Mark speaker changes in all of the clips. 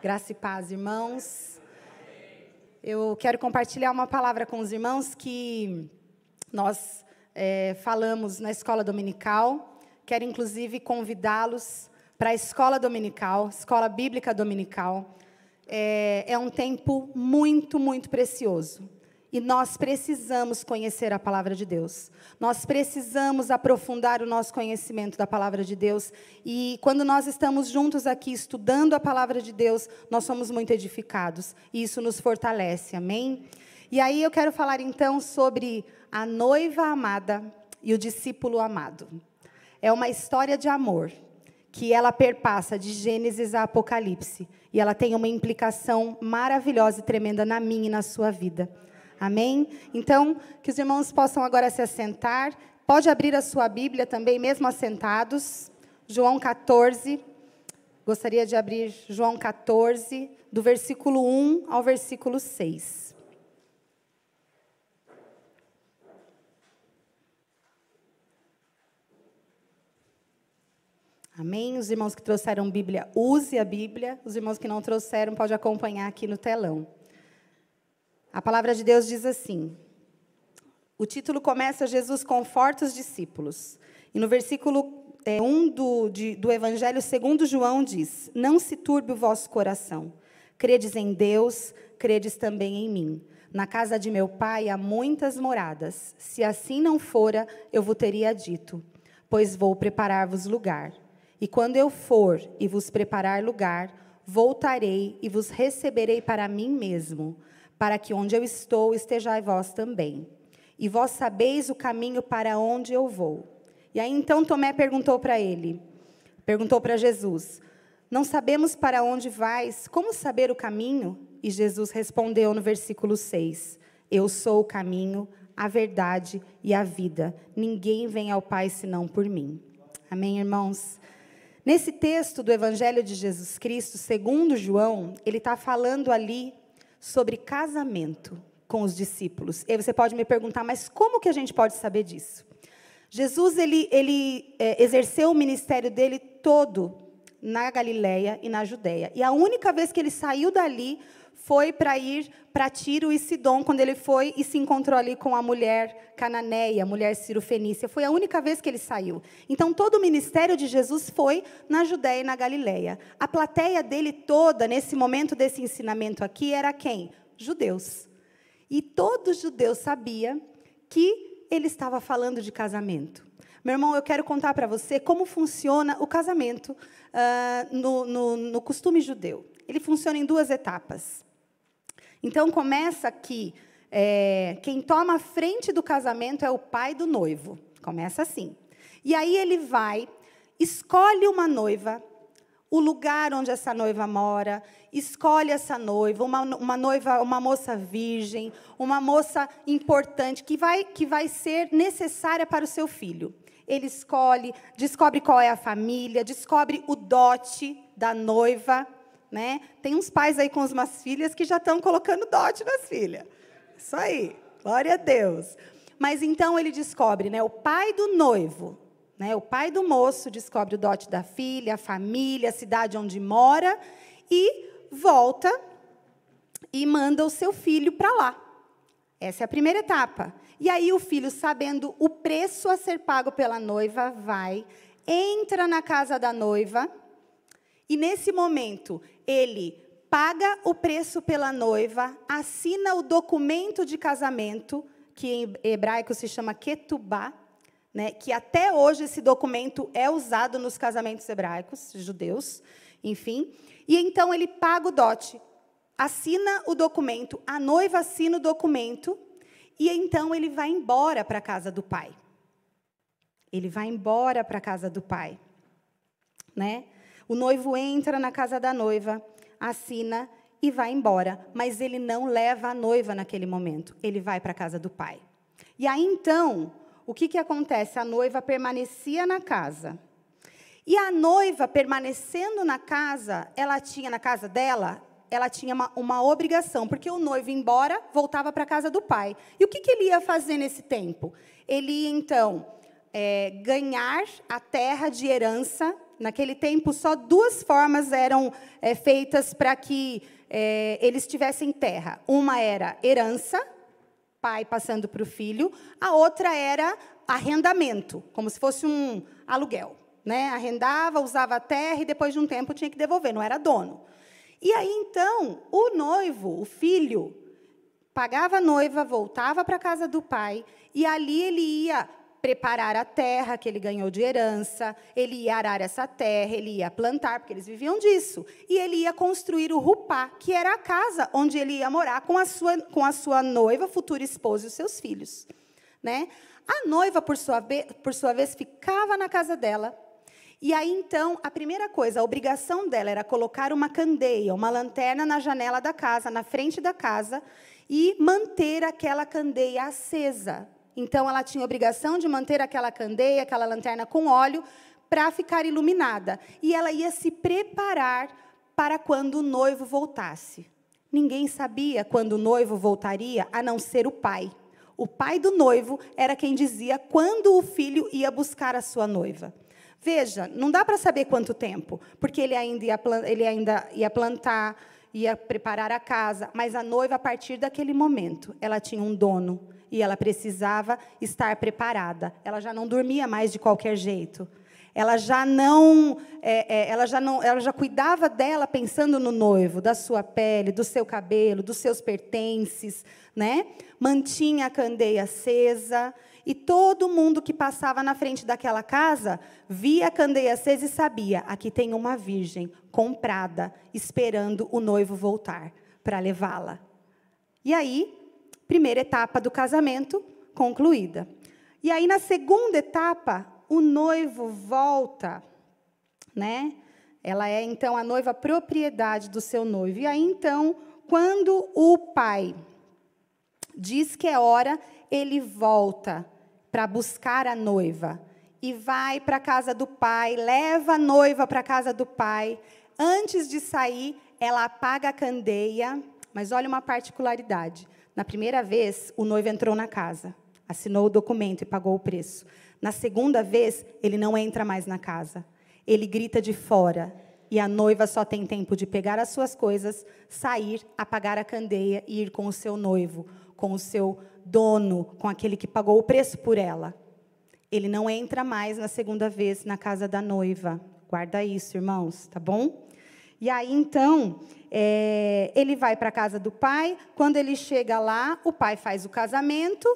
Speaker 1: Graça e paz, irmãos. Eu quero compartilhar uma palavra com os irmãos que nós é, falamos na escola dominical. Quero, inclusive, convidá-los para a escola dominical, escola bíblica dominical. É, é um tempo muito, muito precioso. E nós precisamos conhecer a palavra de Deus. Nós precisamos aprofundar o nosso conhecimento da palavra de Deus. E quando nós estamos juntos aqui estudando a palavra de Deus, nós somos muito edificados. E isso nos fortalece. Amém? E aí eu quero falar então sobre a noiva amada e o discípulo amado. É uma história de amor que ela perpassa de Gênesis a Apocalipse. E ela tem uma implicação maravilhosa e tremenda na minha e na sua vida. Amém? Então, que os irmãos possam agora se assentar. Pode abrir a sua Bíblia também, mesmo assentados. João 14. Gostaria de abrir João 14, do versículo 1 ao versículo 6. Amém? Os irmãos que trouxeram Bíblia, use a Bíblia. Os irmãos que não trouxeram, pode acompanhar aqui no telão. A palavra de Deus diz assim: o título começa Jesus conforta os discípulos. E no versículo é, 1 do, de, do Evangelho segundo João diz: Não se turbe o vosso coração. Credes em Deus, credes também em mim. Na casa de meu pai há muitas moradas. Se assim não fora, eu vos teria dito, pois vou preparar-vos lugar. E quando eu for e vos preparar lugar, voltarei e vos receberei para mim mesmo para que onde eu estou estejais vós também. E vós sabeis o caminho para onde eu vou. E aí então Tomé perguntou para ele, perguntou para Jesus: Não sabemos para onde vais, como saber o caminho? E Jesus respondeu no versículo 6: Eu sou o caminho, a verdade e a vida. Ninguém vem ao Pai senão por mim. Amém, irmãos? Nesse texto do Evangelho de Jesus Cristo, segundo João, ele está falando ali sobre casamento com os discípulos. E aí você pode me perguntar, mas como que a gente pode saber disso? Jesus ele, ele é, exerceu o ministério dele todo na Galiléia e na Judéia. E a única vez que ele saiu dali foi para ir para Tiro e Sidom, quando ele foi e se encontrou ali com a mulher cananeia, a mulher cirofenícia. Foi a única vez que ele saiu. Então, todo o ministério de Jesus foi na Judéia e na Galileia. A plateia dele toda, nesse momento desse ensinamento aqui, era quem? Judeus. E todo judeu sabia que ele estava falando de casamento. Meu irmão, eu quero contar para você como funciona o casamento uh, no, no, no costume judeu. Ele funciona em duas etapas. Então começa que é, quem toma a frente do casamento é o pai do noivo. Começa assim. E aí ele vai, escolhe uma noiva, o lugar onde essa noiva mora, escolhe essa noiva, uma, uma noiva, uma moça virgem, uma moça importante que vai, que vai ser necessária para o seu filho. Ele escolhe, descobre qual é a família, descobre o dote da noiva, né? Tem uns pais aí com umas filhas que já estão colocando dote nas filhas. Isso aí, glória a Deus. Mas então ele descobre, né? O pai do noivo, né? O pai do moço descobre o dote da filha, a família, a cidade onde mora e volta e manda o seu filho para lá. Essa é a primeira etapa. E aí o filho, sabendo o preço a ser pago pela noiva, vai, entra na casa da noiva, e nesse momento ele paga o preço pela noiva, assina o documento de casamento, que em hebraico se chama ketubá, né, que até hoje esse documento é usado nos casamentos hebraicos, judeus, enfim. E então ele paga o dote, assina o documento, a noiva assina o documento, e então ele vai embora para a casa do pai. Ele vai embora para a casa do pai, né? O noivo entra na casa da noiva, assina e vai embora, mas ele não leva a noiva naquele momento, ele vai para a casa do pai. E aí então, o que, que acontece? A noiva permanecia na casa. E a noiva permanecendo na casa, ela tinha na casa dela, ela tinha uma, uma obrigação, porque o noivo embora, voltava para a casa do pai. E o que, que ele ia fazer nesse tempo? Ele ia, então, é, ganhar a terra de herança naquele tempo, só duas formas eram é, feitas para que é, eles tivessem terra. Uma era herança, pai passando para o filho, a outra era arrendamento, como se fosse um aluguel. Né? Arrendava, usava a terra e depois de um tempo tinha que devolver, não era dono. E aí então, o noivo, o filho, pagava a noiva, voltava para a casa do pai e ali ele ia preparar a terra que ele ganhou de herança, ele ia arar essa terra, ele ia plantar, porque eles viviam disso. E ele ia construir o rupá, que era a casa onde ele ia morar com a sua, com a sua noiva, futura esposa e os seus filhos. Né? A noiva, por sua, por sua vez, ficava na casa dela. E aí, então, a primeira coisa, a obrigação dela era colocar uma candeia, uma lanterna na janela da casa, na frente da casa, e manter aquela candeia acesa, então, ela tinha obrigação de manter aquela candeia, aquela lanterna com óleo, para ficar iluminada. E ela ia se preparar para quando o noivo voltasse. Ninguém sabia quando o noivo voltaria, a não ser o pai. O pai do noivo era quem dizia quando o filho ia buscar a sua noiva. Veja, não dá para saber quanto tempo, porque ele ainda, ia, ele ainda ia plantar, ia preparar a casa, mas a noiva, a partir daquele momento, ela tinha um dono e ela precisava estar preparada. Ela já não dormia mais de qualquer jeito. Ela já não, é, é, ela já não, ela já cuidava dela pensando no noivo, da sua pele, do seu cabelo, dos seus pertences, né? Mantinha a candeia acesa e todo mundo que passava na frente daquela casa via a candeia acesa e sabia: aqui tem uma virgem comprada, esperando o noivo voltar para levá-la. E aí primeira etapa do casamento concluída. E aí, na segunda etapa, o noivo volta, né? Ela é, então, a noiva propriedade do seu noivo. E aí, então, quando o pai diz que é hora, ele volta para buscar a noiva. E vai para a casa do pai, leva a noiva para a casa do pai. Antes de sair, ela apaga a candeia. Mas olha uma particularidade. Na primeira vez, o noivo entrou na casa, assinou o documento e pagou o preço. Na segunda vez, ele não entra mais na casa. Ele grita de fora. E a noiva só tem tempo de pegar as suas coisas, sair, apagar a candeia e ir com o seu noivo, com o seu dono, com aquele que pagou o preço por ela. Ele não entra mais na segunda vez na casa da noiva. Guarda isso, irmãos, tá bom? E aí, então, é, ele vai para a casa do pai. Quando ele chega lá, o pai faz o casamento.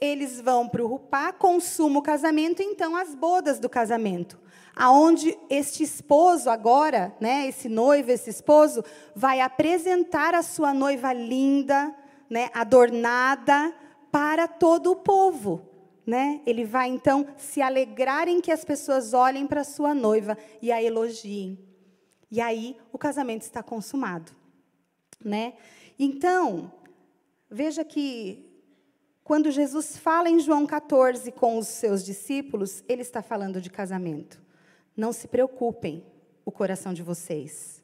Speaker 1: Eles vão para o Rupá, consumam o casamento, então as bodas do casamento. Aonde este esposo agora, né, esse noivo, esse esposo, vai apresentar a sua noiva linda, né, adornada, para todo o povo. Né? Ele vai então se alegrar em que as pessoas olhem para sua noiva e a elogiem. E aí o casamento está consumado, né? Então, veja que quando Jesus fala em João 14 com os seus discípulos, ele está falando de casamento. Não se preocupem o coração de vocês.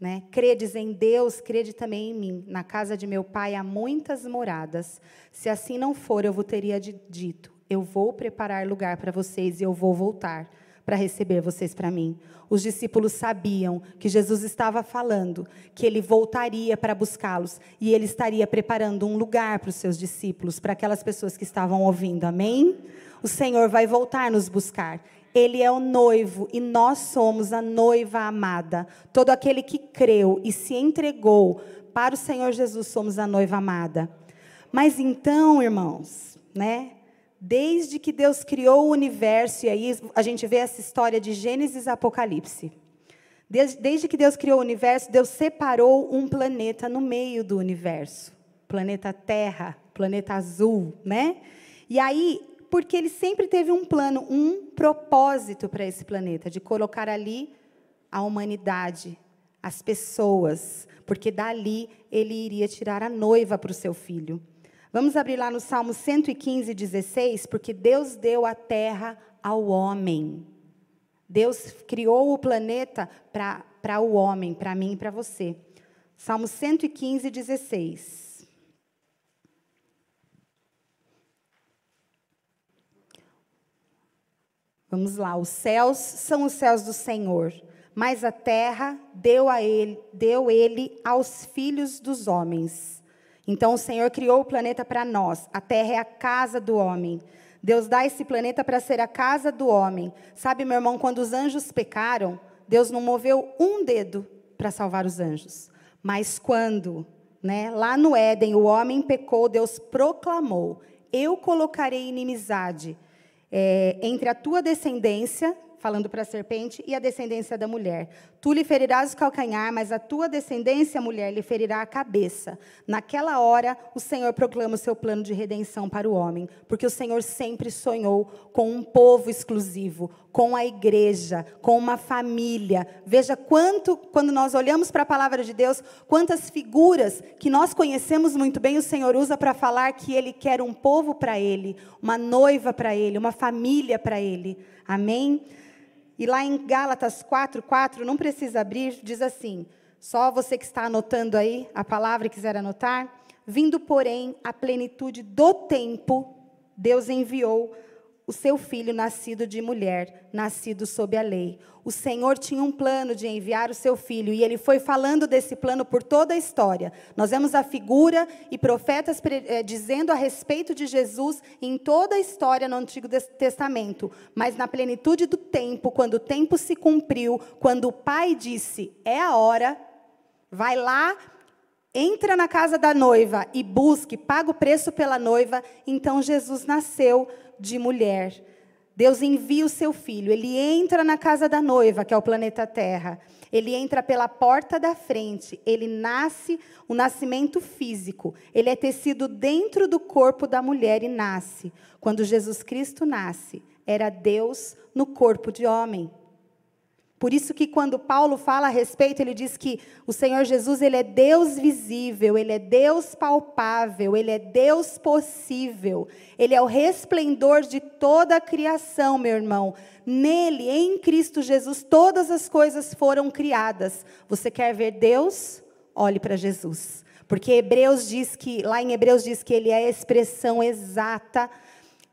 Speaker 1: Né? Credes em Deus, crede também em mim. Na casa de meu pai há muitas moradas. Se assim não for, eu vos teria dito: Eu vou preparar lugar para vocês e eu vou voltar para receber vocês para mim. Os discípulos sabiam que Jesus estava falando, que ele voltaria para buscá-los e ele estaria preparando um lugar para os seus discípulos, para aquelas pessoas que estavam ouvindo. Amém? O Senhor vai voltar nos buscar. Ele é o noivo e nós somos a noiva amada. Todo aquele que creu e se entregou para o Senhor Jesus somos a noiva amada. Mas então, irmãos, né? Desde que Deus criou o universo, e aí a gente vê essa história de Gênesis Apocalipse. Desde, desde que Deus criou o universo, Deus separou um planeta no meio do universo. Planeta Terra, planeta azul, né? E aí, porque ele sempre teve um plano, um propósito para esse planeta, de colocar ali a humanidade, as pessoas, porque dali ele iria tirar a noiva para o seu filho. Vamos abrir lá no Salmo 115, 16, porque Deus deu a terra ao homem. Deus criou o planeta para o homem, para mim e para você. Salmo 115, 16. Vamos lá, os céus são os céus do Senhor, mas a terra deu a ele, deu ele aos filhos dos homens. Então o Senhor criou o planeta para nós. A terra é a casa do homem. Deus dá esse planeta para ser a casa do homem. Sabe, meu irmão, quando os anjos pecaram, Deus não moveu um dedo para salvar os anjos. Mas quando, né, lá no Éden, o homem pecou, Deus proclamou: Eu colocarei inimizade é, entre a tua descendência falando para a serpente, e a descendência da mulher. Tu lhe ferirás o calcanhar, mas a tua descendência, mulher, lhe ferirá a cabeça. Naquela hora, o Senhor proclama o seu plano de redenção para o homem, porque o Senhor sempre sonhou com um povo exclusivo, com a igreja, com uma família. Veja quanto, quando nós olhamos para a palavra de Deus, quantas figuras que nós conhecemos muito bem, o Senhor usa para falar que Ele quer um povo para Ele, uma noiva para Ele, uma família para Ele. Amém? E lá em Gálatas 4, 4, não precisa abrir, diz assim: só você que está anotando aí a palavra e quiser anotar. Vindo, porém, a plenitude do tempo, Deus enviou o seu filho nascido de mulher, nascido sob a lei. O Senhor tinha um plano de enviar o seu filho e ele foi falando desse plano por toda a história. Nós vemos a figura e profetas eh, dizendo a respeito de Jesus em toda a história no Antigo Testamento. Mas na plenitude do tempo, quando o tempo se cumpriu, quando o pai disse: é a hora, vai lá entra na casa da noiva e busque, paga o preço pela noiva, então Jesus nasceu de mulher. Deus envia o seu filho, ele entra na casa da noiva, que é o planeta Terra. Ele entra pela porta da frente, ele nasce o um nascimento físico. Ele é tecido dentro do corpo da mulher e nasce. Quando Jesus Cristo nasce, era Deus no corpo de homem. Por isso que quando Paulo fala a respeito, ele diz que o Senhor Jesus, ele é Deus visível, ele é Deus palpável, ele é Deus possível. Ele é o resplendor de toda a criação, meu irmão. Nele, em Cristo Jesus, todas as coisas foram criadas. Você quer ver Deus? Olhe para Jesus. Porque Hebreus diz que, lá em Hebreus diz que ele é a expressão exata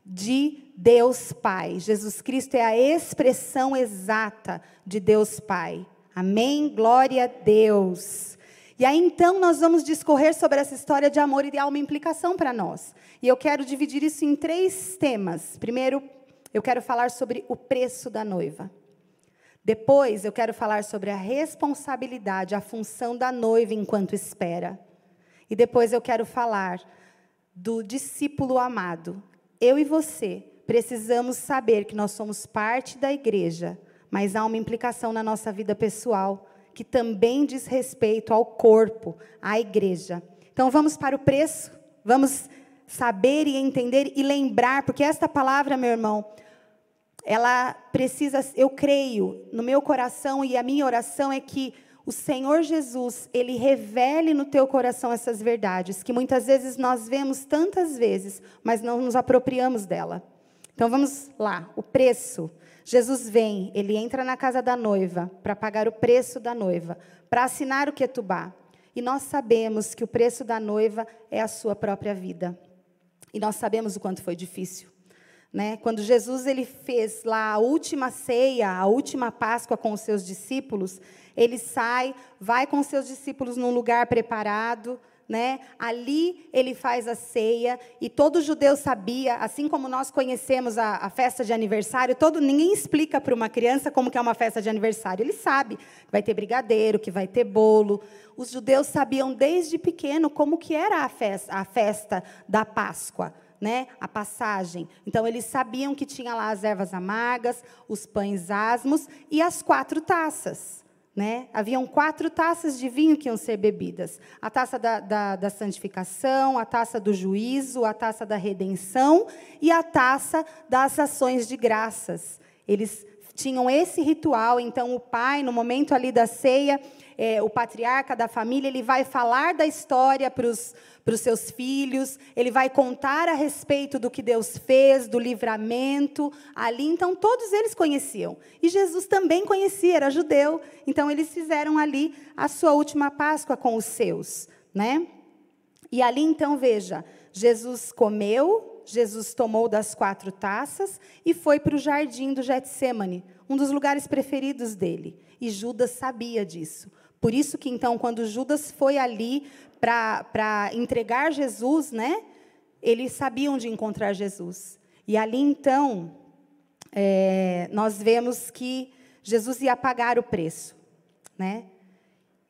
Speaker 1: de Deus Pai. Jesus Cristo é a expressão exata de Deus Pai. Amém? Glória a Deus. E aí então nós vamos discorrer sobre essa história de amor e de uma implicação para nós. E eu quero dividir isso em três temas. Primeiro, eu quero falar sobre o preço da noiva. Depois, eu quero falar sobre a responsabilidade, a função da noiva enquanto espera. E depois eu quero falar do discípulo amado. Eu e você precisamos saber que nós somos parte da igreja, mas há uma implicação na nossa vida pessoal que também diz respeito ao corpo, à igreja. Então vamos para o preço, vamos saber e entender e lembrar, porque esta palavra, meu irmão, ela precisa, eu creio, no meu coração e a minha oração é que o Senhor Jesus, ele revele no teu coração essas verdades que muitas vezes nós vemos tantas vezes, mas não nos apropriamos dela. Então vamos lá, o preço. Jesus vem, ele entra na casa da noiva para pagar o preço da noiva, para assinar o ketubá. E nós sabemos que o preço da noiva é a sua própria vida. E nós sabemos o quanto foi difícil. Né? Quando Jesus ele fez lá a última ceia, a última Páscoa com os seus discípulos, ele sai, vai com os seus discípulos num lugar preparado, né? Ali ele faz a ceia e todo judeu sabia, assim como nós conhecemos a, a festa de aniversário, todo ninguém explica para uma criança como que é uma festa de aniversário. Ele sabe que vai ter brigadeiro, que vai ter bolo. Os judeus sabiam desde pequeno como que era a festa, a festa da Páscoa. Né, a passagem. Então, eles sabiam que tinha lá as ervas amargas, os pães asmos e as quatro taças. Né? Haviam quatro taças de vinho que iam ser bebidas: a taça da, da, da, santificação, a taça do juízo, a taça da redenção e a taça das ações de graças. Eles tinham esse ritual, então o pai, no momento ali da ceia, é, o patriarca da família, ele vai falar da história para os seus filhos, ele vai contar a respeito do que Deus fez, do livramento ali. Então, todos eles conheciam. E Jesus também conhecia, era judeu. Então, eles fizeram ali a sua última Páscoa com os seus. Né? E ali, então, veja: Jesus comeu, Jesus tomou das quatro taças e foi para o jardim do Getsemane, um dos lugares preferidos dele. E Judas sabia disso. Por isso que então, quando Judas foi ali para entregar Jesus, né, eles sabiam onde encontrar Jesus. E ali então, é, nós vemos que Jesus ia pagar o preço, né?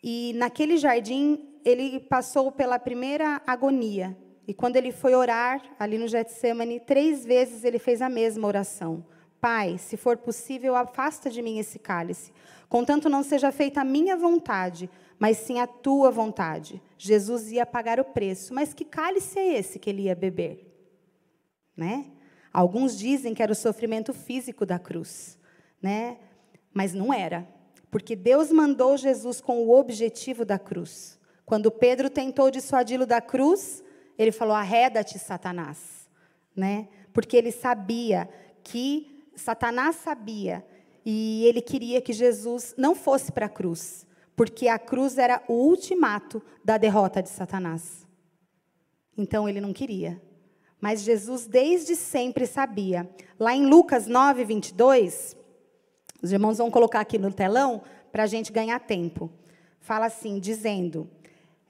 Speaker 1: E naquele jardim ele passou pela primeira agonia. E quando ele foi orar ali no Getsemane, três vezes ele fez a mesma oração. Pai, se for possível, afasta de mim esse cálice. Contanto não seja feita a minha vontade, mas sim a tua vontade. Jesus ia pagar o preço, mas que cálice é esse que ele ia beber? Né? Alguns dizem que era o sofrimento físico da cruz, né? Mas não era, porque Deus mandou Jesus com o objetivo da cruz. Quando Pedro tentou dissuadi-lo da cruz, ele falou: "Arreda-te, Satanás", né? Porque ele sabia que Satanás sabia e ele queria que Jesus não fosse para a cruz, porque a cruz era o ultimato da derrota de Satanás. Então ele não queria. Mas Jesus desde sempre sabia. Lá em Lucas 9, 22, os irmãos vão colocar aqui no telão para a gente ganhar tempo. Fala assim, dizendo: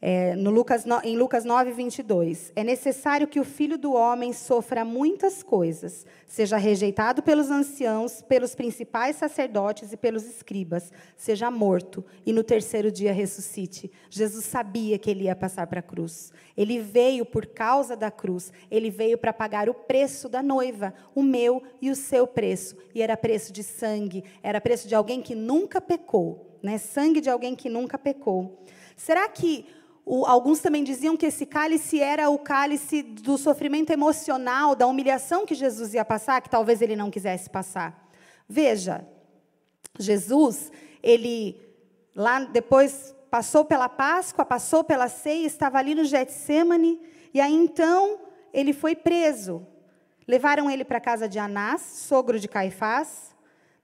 Speaker 1: é, no Lucas, em Lucas 9, 22. É necessário que o filho do homem sofra muitas coisas, seja rejeitado pelos anciãos, pelos principais sacerdotes e pelos escribas, seja morto e no terceiro dia ressuscite. Jesus sabia que ele ia passar para a cruz. Ele veio por causa da cruz, ele veio para pagar o preço da noiva, o meu e o seu preço. E era preço de sangue, era preço de alguém que nunca pecou, né? sangue de alguém que nunca pecou. Será que o, alguns também diziam que esse cálice era o cálice do sofrimento emocional, da humilhação que Jesus ia passar, que talvez ele não quisesse passar. Veja, Jesus, ele lá depois passou pela Páscoa, passou pela ceia, estava ali no Getsemane, e aí então ele foi preso. Levaram ele para a casa de Anás, sogro de Caifás.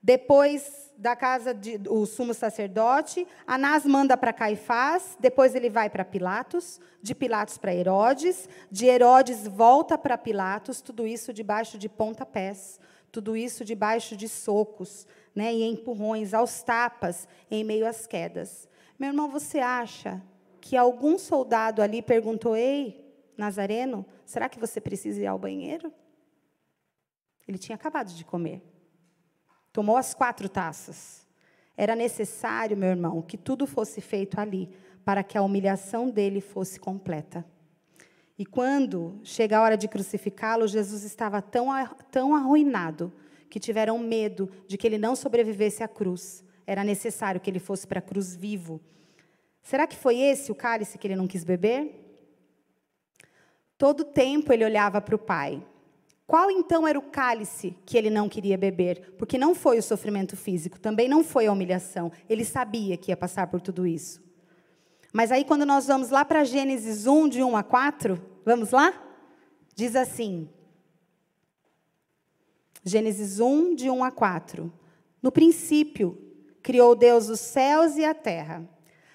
Speaker 1: Depois da casa do sumo sacerdote, Anás manda para Caifás, depois ele vai para Pilatos, de Pilatos para Herodes, de Herodes volta para Pilatos, tudo isso debaixo de pontapés, tudo isso debaixo de socos, né, e empurrões, aos tapas, em meio às quedas. Meu irmão, você acha que algum soldado ali perguntou: Ei, Nazareno, será que você precisa ir ao banheiro? Ele tinha acabado de comer. Tomou as quatro taças. Era necessário, meu irmão, que tudo fosse feito ali, para que a humilhação dele fosse completa. E quando chega a hora de crucificá-lo, Jesus estava tão, tão arruinado que tiveram medo de que ele não sobrevivesse à cruz. Era necessário que ele fosse para a cruz vivo. Será que foi esse o cálice que ele não quis beber? Todo tempo ele olhava para o Pai. Qual então era o cálice que ele não queria beber? Porque não foi o sofrimento físico, também não foi a humilhação. Ele sabia que ia passar por tudo isso. Mas aí, quando nós vamos lá para Gênesis 1, de 1 a 4, vamos lá? Diz assim: Gênesis 1, de 1 a 4. No princípio, criou Deus os céus e a terra.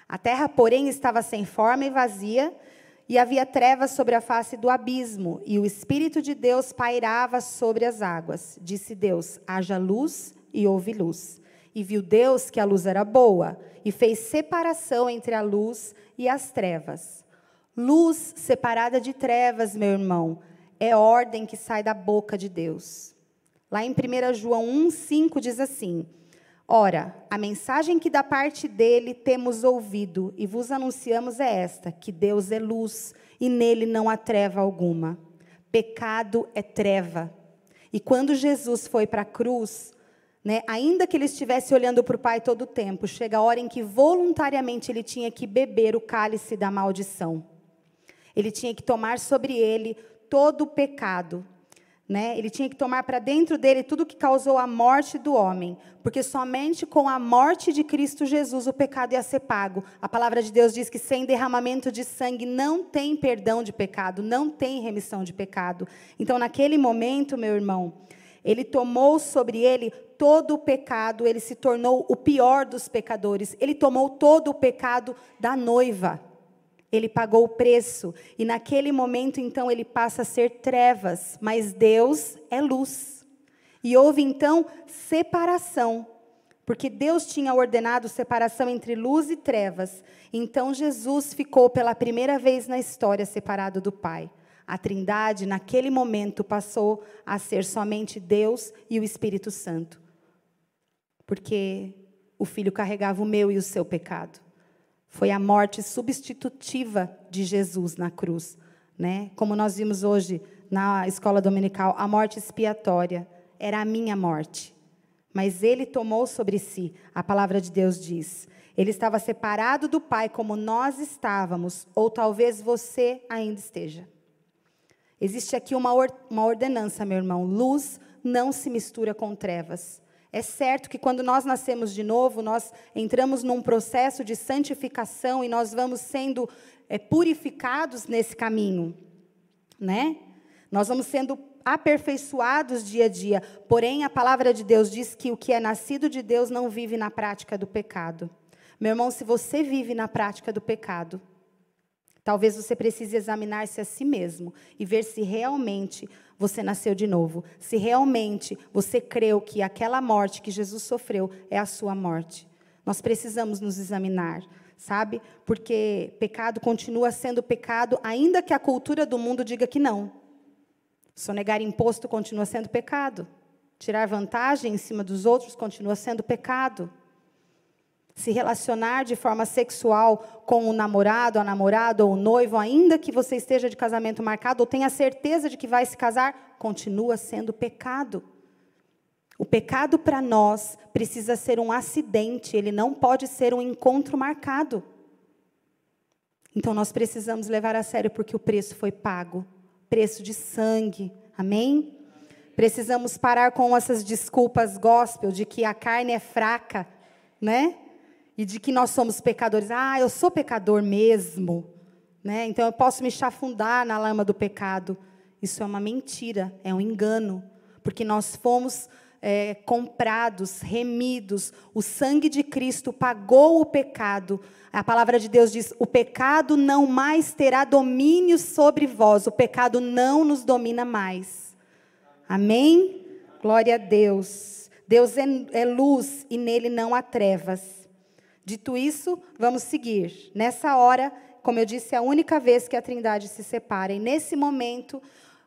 Speaker 1: A terra, porém, estava sem forma e vazia e havia trevas sobre a face do abismo, e o Espírito de Deus pairava sobre as águas. Disse Deus: haja luz, e houve luz. E viu Deus que a luz era boa, e fez separação entre a luz e as trevas. Luz separada de trevas, meu irmão, é ordem que sai da boca de Deus. Lá em 1 João 1,5 diz assim: Ora, a mensagem que da parte dele temos ouvido e vos anunciamos é esta: que Deus é luz e nele não há treva alguma. Pecado é treva. E quando Jesus foi para a cruz, né, ainda que ele estivesse olhando para o Pai todo o tempo, chega a hora em que voluntariamente ele tinha que beber o cálice da maldição. Ele tinha que tomar sobre ele todo o pecado, né? Ele tinha que tomar para dentro dele tudo que causou a morte do homem, porque somente com a morte de Cristo Jesus o pecado ia ser pago. A palavra de Deus diz que sem derramamento de sangue não tem perdão de pecado, não tem remissão de pecado. Então, naquele momento, meu irmão, ele tomou sobre ele todo o pecado, ele se tornou o pior dos pecadores. Ele tomou todo o pecado da noiva. Ele pagou o preço. E naquele momento, então, ele passa a ser trevas. Mas Deus é luz. E houve, então, separação. Porque Deus tinha ordenado separação entre luz e trevas. Então, Jesus ficou pela primeira vez na história separado do Pai. A Trindade, naquele momento, passou a ser somente Deus e o Espírito Santo. Porque o Filho carregava o meu e o seu pecado. Foi a morte substitutiva de Jesus na cruz. Né? Como nós vimos hoje na escola dominical, a morte expiatória era a minha morte. Mas ele tomou sobre si, a palavra de Deus diz. Ele estava separado do Pai como nós estávamos, ou talvez você ainda esteja. Existe aqui uma, or uma ordenança, meu irmão. Luz não se mistura com trevas. É certo que quando nós nascemos de novo, nós entramos num processo de santificação e nós vamos sendo é, purificados nesse caminho, né? Nós vamos sendo aperfeiçoados dia a dia. Porém, a palavra de Deus diz que o que é nascido de Deus não vive na prática do pecado. Meu irmão, se você vive na prática do pecado, talvez você precise examinar-se a si mesmo e ver se realmente você nasceu de novo. Se realmente você creu que aquela morte que Jesus sofreu é a sua morte. Nós precisamos nos examinar, sabe? Porque pecado continua sendo pecado, ainda que a cultura do mundo diga que não. Sonegar imposto continua sendo pecado. Tirar vantagem em cima dos outros continua sendo pecado se relacionar de forma sexual com o namorado, a namorada ou o noivo, ainda que você esteja de casamento marcado ou tenha certeza de que vai se casar, continua sendo pecado. O pecado para nós precisa ser um acidente, ele não pode ser um encontro marcado. Então nós precisamos levar a sério porque o preço foi pago preço de sangue. Amém? Precisamos parar com essas desculpas gospel de que a carne é fraca, né? E de que nós somos pecadores. Ah, eu sou pecador mesmo, né? Então eu posso me chafundar na lama do pecado. Isso é uma mentira, é um engano, porque nós fomos é, comprados, remidos. O sangue de Cristo pagou o pecado. A palavra de Deus diz: o pecado não mais terá domínio sobre vós, o pecado não nos domina mais. Amém? Glória a Deus. Deus é, é luz e nele não há trevas. Dito isso, vamos seguir. Nessa hora, como eu disse, é a única vez que a Trindade se separa. E nesse momento,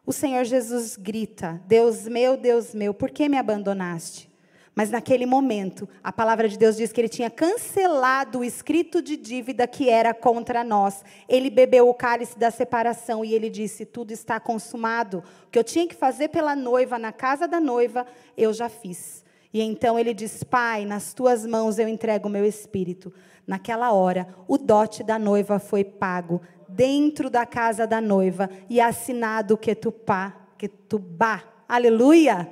Speaker 1: o Senhor Jesus grita: Deus meu, Deus meu, por que me abandonaste? Mas naquele momento, a palavra de Deus diz que ele tinha cancelado o escrito de dívida que era contra nós. Ele bebeu o cálice da separação e ele disse: Tudo está consumado. O que eu tinha que fazer pela noiva, na casa da noiva, eu já fiz. E então ele diz: Pai, nas tuas mãos eu entrego o meu espírito. Naquela hora, o dote da noiva foi pago dentro da casa da noiva e assinado Ketupá, Ketubá. Aleluia!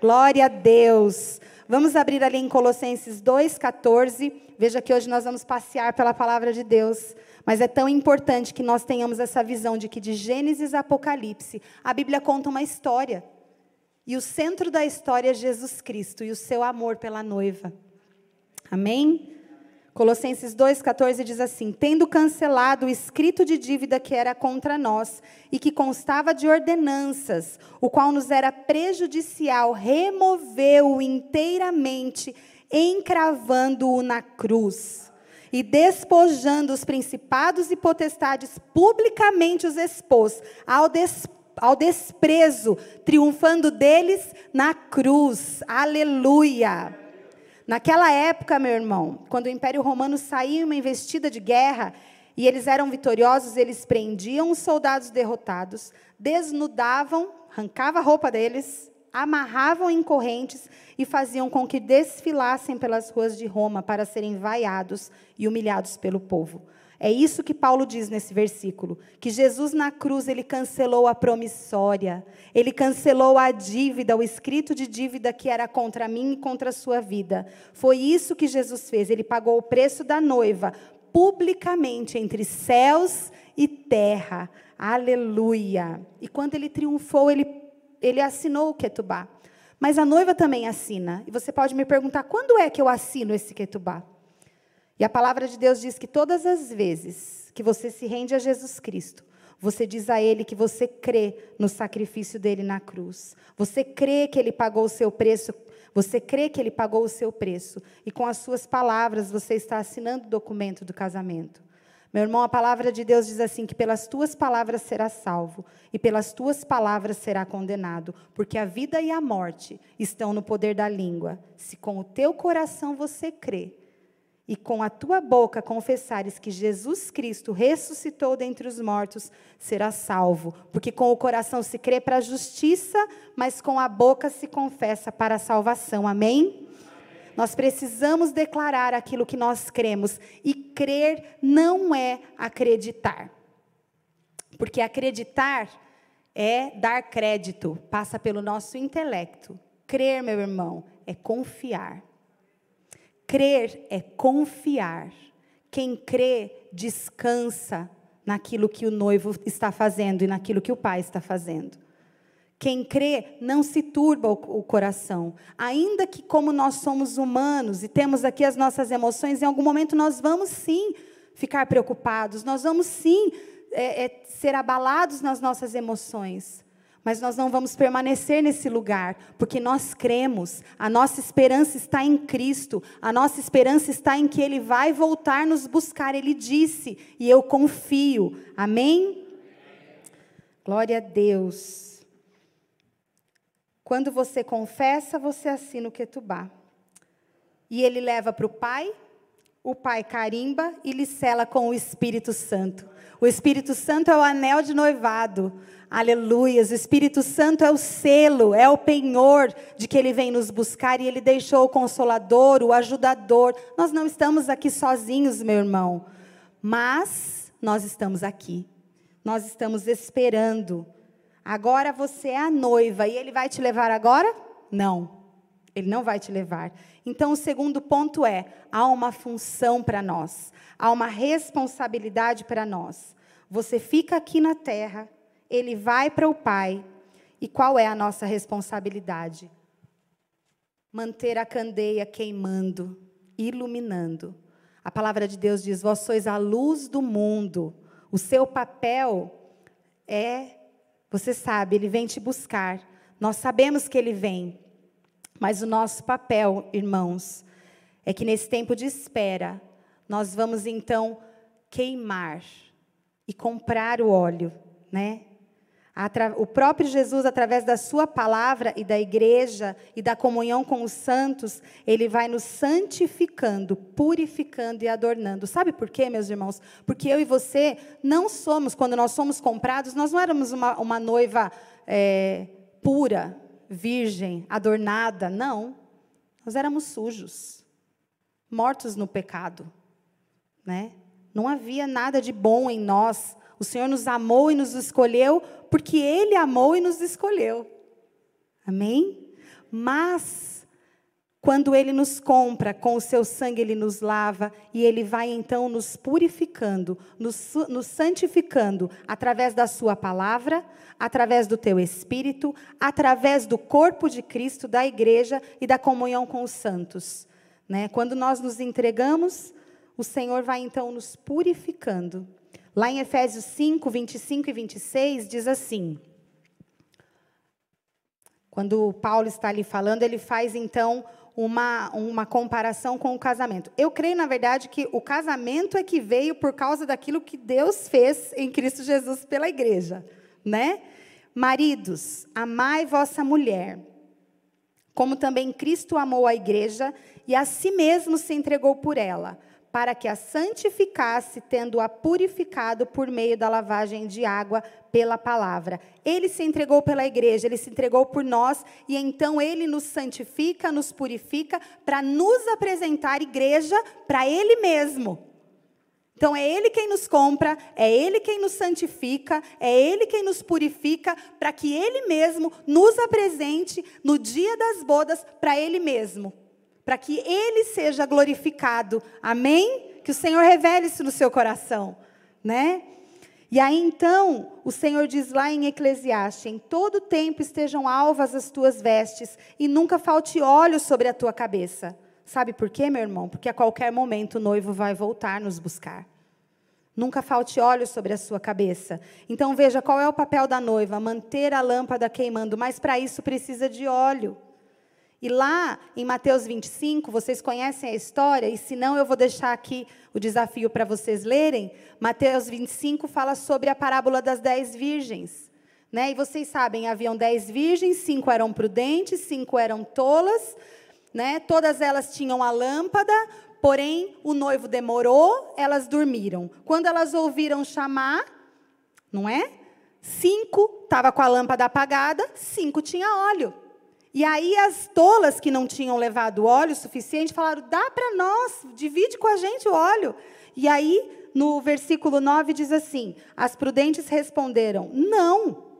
Speaker 1: Glória a Deus. Vamos abrir ali em Colossenses 2,14. Veja que hoje nós vamos passear pela palavra de Deus. Mas é tão importante que nós tenhamos essa visão de que de Gênesis a Apocalipse, a Bíblia conta uma história. E o centro da história é Jesus Cristo e o seu amor pela noiva. Amém? Colossenses 2,14 diz assim: Tendo cancelado o escrito de dívida que era contra nós e que constava de ordenanças, o qual nos era prejudicial, removeu-o inteiramente, encravando-o na cruz. E despojando os principados e potestades, publicamente os expôs ao despojo ao desprezo, triunfando deles na cruz. Aleluia! Naquela época, meu irmão, quando o Império Romano saía em uma investida de guerra e eles eram vitoriosos, eles prendiam os soldados derrotados, desnudavam, arrancavam a roupa deles, amarravam em correntes e faziam com que desfilassem pelas ruas de Roma para serem vaiados e humilhados pelo povo. É isso que Paulo diz nesse versículo, que Jesus na cruz ele cancelou a promissória, ele cancelou a dívida, o escrito de dívida que era contra mim e contra a sua vida. Foi isso que Jesus fez, ele pagou o preço da noiva publicamente entre céus e terra. Aleluia. E quando ele triunfou, ele ele assinou o ketubá. Mas a noiva também assina. E você pode me perguntar: quando é que eu assino esse ketubá? E a palavra de Deus diz que todas as vezes que você se rende a Jesus Cristo, você diz a Ele que você crê no sacrifício dele na cruz. Você crê que Ele pagou o seu preço. Você crê que Ele pagou o seu preço. E com as suas palavras você está assinando o documento do casamento. Meu irmão, a palavra de Deus diz assim: que pelas tuas palavras será salvo, e pelas tuas palavras será condenado, porque a vida e a morte estão no poder da língua. Se com o teu coração você crê e com a tua boca confessares que Jesus Cristo ressuscitou dentre os mortos, serás salvo. Porque com o coração se crê para a justiça, mas com a boca se confessa para a salvação. Amém? Nós precisamos declarar aquilo que nós cremos. E crer não é acreditar. Porque acreditar é dar crédito, passa pelo nosso intelecto. Crer, meu irmão, é confiar. Crer é confiar. Quem crê descansa naquilo que o noivo está fazendo e naquilo que o pai está fazendo. Quem crê não se turba o, coração. Ainda que, como nós somos humanos e temos aqui as nossas emoções, em algum momento nós vamos sim ficar preocupados, nós vamos sim é, é, ser abalados nas nossas emoções. Mas nós não vamos permanecer nesse lugar, porque nós cremos, a nossa esperança está em Cristo, a nossa esperança está em que Ele vai voltar nos buscar. Ele disse, e eu confio. Amém? Glória a Deus. Quando você confessa, você assina o Ketubá. E ele leva para o Pai, o Pai carimba e lhe sela com o Espírito Santo. O Espírito Santo é o anel de noivado. Aleluias. O Espírito Santo é o selo, é o penhor de que ele vem nos buscar e ele deixou o consolador, o ajudador. Nós não estamos aqui sozinhos, meu irmão, mas nós estamos aqui. Nós estamos esperando. Agora você é a noiva e ele vai te levar agora? Não. Ele não vai te levar. Então, o segundo ponto é: há uma função para nós, há uma responsabilidade para nós. Você fica aqui na terra, ele vai para o Pai. E qual é a nossa responsabilidade? Manter a candeia queimando, iluminando. A palavra de Deus diz: Vós sois a luz do mundo. O seu papel é, você sabe, ele vem te buscar. Nós sabemos que ele vem. Mas o nosso papel, irmãos, é que nesse tempo de espera, nós vamos então queimar e comprar o óleo, né? O próprio Jesus, através da sua palavra e da igreja e da comunhão com os santos, ele vai nos santificando, purificando e adornando. Sabe por quê, meus irmãos? Porque eu e você não somos, quando nós somos comprados, nós não éramos uma, uma noiva é, pura, virgem, adornada. Não. Nós éramos sujos, mortos no pecado. Né? Não havia nada de bom em nós o Senhor nos amou e nos escolheu porque Ele amou e nos escolheu. Amém? Mas, quando Ele nos compra, com o seu sangue Ele nos lava e Ele vai então nos purificando, nos, nos santificando através da Sua palavra, através do Teu Espírito, através do corpo de Cristo, da igreja e da comunhão com os santos. Né? Quando nós nos entregamos, o Senhor vai então nos purificando. Lá em Efésios 5, 25 e 26, diz assim. Quando Paulo está ali falando, ele faz então uma, uma comparação com o casamento. Eu creio, na verdade, que o casamento é que veio por causa daquilo que Deus fez em Cristo Jesus pela igreja, né? Maridos, amai vossa mulher, como também Cristo amou a igreja e a si mesmo se entregou por ela para que a santificasse, tendo-a purificado por meio da lavagem de água pela palavra. Ele se entregou pela igreja, ele se entregou por nós, e então ele nos santifica, nos purifica, para nos apresentar igreja para ele mesmo. Então é Ele quem nos compra, é Ele quem nos santifica, é Ele quem nos purifica, para que Ele mesmo nos apresente no dia das bodas para Ele mesmo para que ele seja glorificado. Amém? Que o Senhor revele isso no seu coração, né? E aí então, o Senhor diz lá em Eclesiastes: em todo tempo estejam alvas as tuas vestes, e nunca falte óleo sobre a tua cabeça. Sabe por quê, meu irmão? Porque a qualquer momento o noivo vai voltar nos buscar. Nunca falte óleo sobre a sua cabeça. Então veja qual é o papel da noiva: manter a lâmpada queimando, mas para isso precisa de óleo. E lá em Mateus 25, vocês conhecem a história, e se não, eu vou deixar aqui o desafio para vocês lerem. Mateus 25 fala sobre a parábola das dez virgens. Né? E vocês sabem, haviam dez virgens, cinco eram prudentes, cinco eram tolas, né? todas elas tinham a lâmpada, Porém, o noivo demorou, elas dormiram. Quando elas ouviram chamar, não é? Cinco estava com a lâmpada apagada, cinco tinha óleo. E aí as tolas que não tinham levado óleo suficiente falaram: dá para nós, divide com a gente o óleo. E aí, no versículo 9 diz assim: as prudentes responderam: não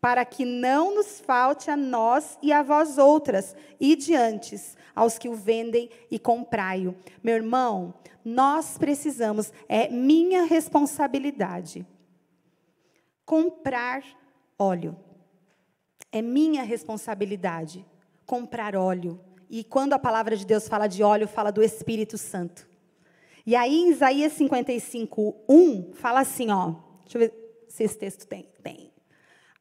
Speaker 1: para que não nos falte a nós e a vós outras, e diante aos que o vendem e comprai-o. Meu irmão, nós precisamos, é minha responsabilidade, comprar óleo. É minha responsabilidade comprar óleo. E quando a palavra de Deus fala de óleo, fala do Espírito Santo. E aí em Isaías 55, 1, fala assim, ó. Deixa eu ver se esse texto tem. Tem.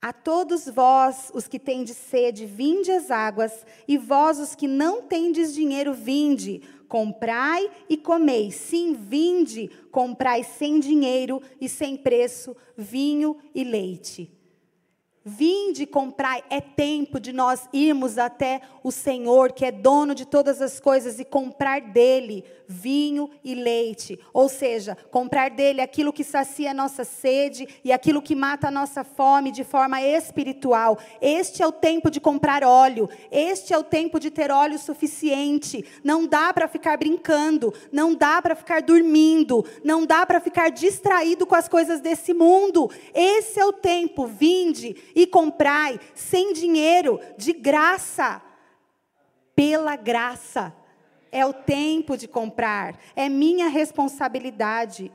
Speaker 1: A todos vós, os que tendes sede, vinde as águas, e vós, os que não tendes dinheiro, vinde, comprai e comei. Sim, vinde, comprai sem dinheiro e sem preço vinho e leite. Vinde comprai, é tempo de nós irmos até o Senhor, que é dono de todas as coisas, e comprar dele vinho e leite. Ou seja, comprar dele aquilo que sacia a nossa sede e aquilo que mata a nossa fome de forma espiritual. Este é o tempo de comprar óleo. Este é o tempo de ter óleo suficiente. Não dá para ficar brincando, não dá para ficar dormindo, não dá para ficar distraído com as coisas desse mundo. Esse é o tempo, vinde e comprai sem dinheiro, de graça, pela graça. É o tempo de comprar, é minha responsabilidade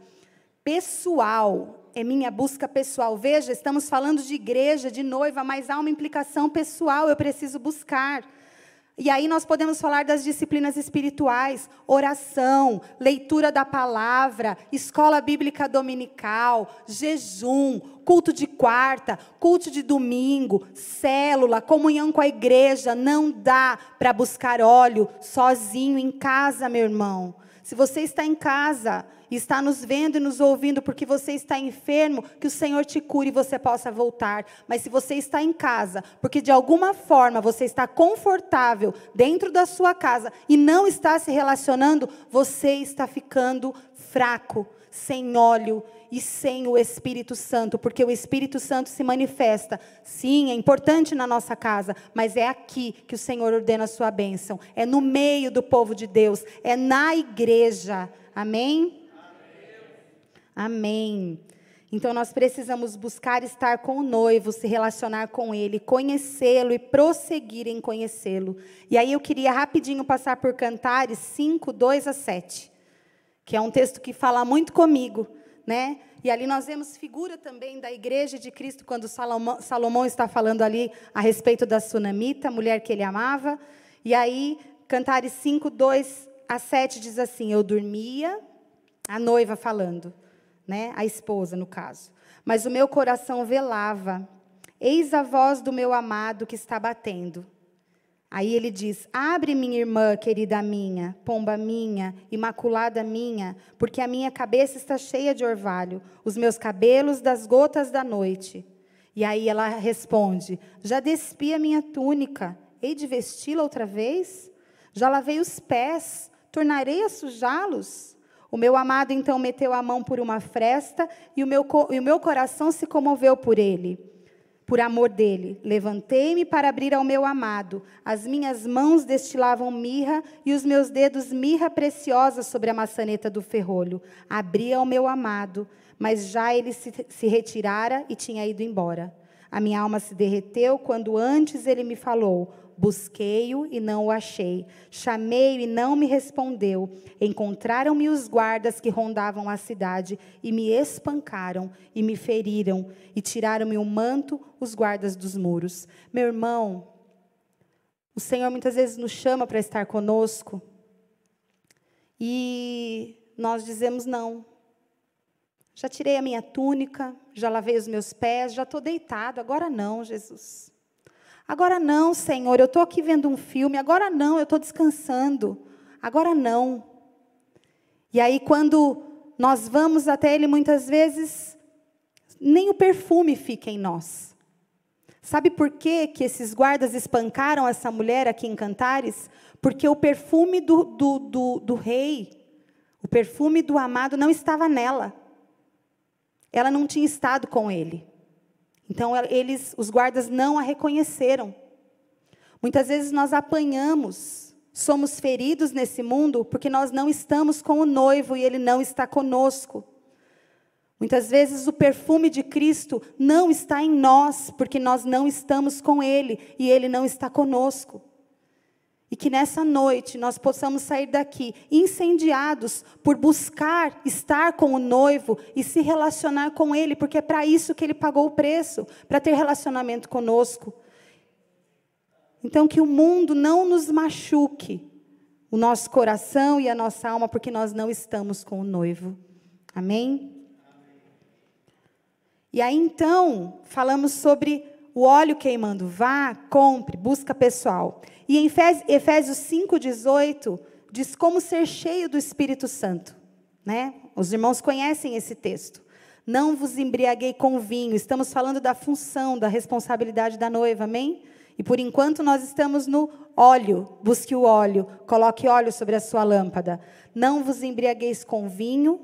Speaker 1: pessoal, é minha busca pessoal. Veja, estamos falando de igreja, de noiva, mas há uma implicação pessoal, eu preciso buscar. E aí nós podemos falar das disciplinas espirituais, oração, leitura da palavra, escola bíblica dominical, jejum, culto de quarta, culto de domingo, célula, comunhão com a igreja. Não dá para buscar óleo sozinho em casa, meu irmão. Se você está em casa, está nos vendo e nos ouvindo porque você está enfermo, que o Senhor te cure e você possa voltar. Mas se você está em casa, porque de alguma forma você está confortável dentro da sua casa e não está se relacionando, você está ficando fraco, sem óleo e sem o Espírito Santo, porque o Espírito Santo se manifesta. Sim, é importante na nossa casa, mas é aqui que o Senhor ordena a sua bênção. É no meio do povo de Deus, é na igreja. Amém? Amém. Então nós precisamos buscar estar com o noivo, se relacionar com ele, conhecê-lo e prosseguir em conhecê-lo. E aí eu queria rapidinho passar por Cantares 5, 2 a 7, que é um texto que fala muito comigo, né? E ali nós vemos figura também da igreja de Cristo, quando Salomão, Salomão está falando ali a respeito da sunamita, mulher que ele amava. E aí, Cantares 5, 2 a 7 diz assim: Eu dormia, a noiva falando né? A esposa, no caso. Mas o meu coração velava. Eis a voz do meu amado que está batendo. Aí ele diz: Abre, minha irmã, querida minha, pomba minha, imaculada minha, porque a minha cabeça está cheia de orvalho, os meus cabelos das gotas da noite. E aí ela responde: Já despi a minha túnica, hei de vesti-la outra vez? Já lavei os pés, tornarei a sujá-los? O meu amado então meteu a mão por uma fresta e o meu, e o meu coração se comoveu por ele, por amor dele. Levantei-me para abrir ao meu amado. As minhas mãos destilavam mirra e os meus dedos mirra preciosa sobre a maçaneta do ferrolho. Abri ao meu amado, mas já ele se, se retirara e tinha ido embora. A minha alma se derreteu quando antes ele me falou: Busquei-o e não o achei. Chamei-o e não me respondeu. Encontraram-me os guardas que rondavam a cidade e me espancaram e me feriram e tiraram-me o manto os guardas dos muros. Meu irmão, o Senhor muitas vezes nos chama para estar conosco E nós dizemos não. Já tirei a minha túnica, já lavei os meus pés, já estou deitado. Agora não, Jesus. Agora não, Senhor, eu estou aqui vendo um filme. Agora não, eu estou descansando. Agora não. E aí, quando nós vamos até Ele, muitas vezes, nem o perfume fica em nós. Sabe por que, que esses guardas espancaram essa mulher aqui em Cantares? Porque o perfume do, do, do, do rei, o perfume do amado não estava nela. Ela não tinha estado com ele. Então eles, os guardas não a reconheceram. Muitas vezes nós apanhamos, somos feridos nesse mundo porque nós não estamos com o noivo e ele não está conosco. Muitas vezes o perfume de Cristo não está em nós porque nós não estamos com ele e ele não está conosco. E que nessa noite nós possamos sair daqui incendiados por buscar estar com o noivo e se relacionar com ele, porque é para isso que ele pagou o preço para ter relacionamento conosco. Então, que o mundo não nos machuque, o nosso coração e a nossa alma, porque nós não estamos com o noivo. Amém? E aí, então, falamos sobre o óleo queimando. Vá, compre, busca pessoal. E em Efésios 5,18, diz como ser cheio do Espírito Santo. Né? Os irmãos conhecem esse texto. Não vos embriaguei com vinho. Estamos falando da função, da responsabilidade da noiva, amém? E por enquanto nós estamos no óleo. Busque o óleo, coloque óleo sobre a sua lâmpada. Não vos embriagueis com vinho,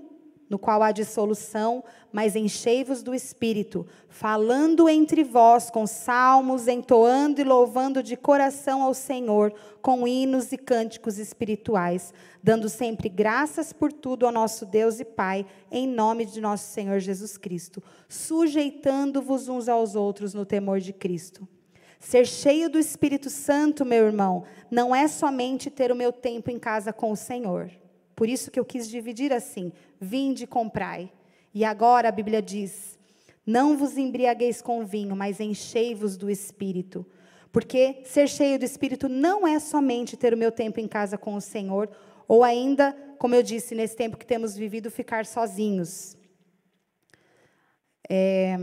Speaker 1: no qual há dissolução, mas enchei-vos do Espírito, falando entre vós com salmos, entoando e louvando de coração ao Senhor, com hinos e cânticos espirituais, dando sempre graças por tudo ao nosso Deus e Pai, em nome de nosso Senhor Jesus Cristo, sujeitando-vos uns aos outros no temor de Cristo. Ser cheio do Espírito Santo, meu irmão, não é somente ter o meu tempo em casa com o Senhor. Por isso que eu quis dividir assim: vinde e comprai. E agora a Bíblia diz: não vos embriagueis com vinho, mas enchei-vos do espírito. Porque ser cheio do espírito não é somente ter o meu tempo em casa com o Senhor, ou ainda, como eu disse, nesse tempo que temos vivido, ficar sozinhos. É,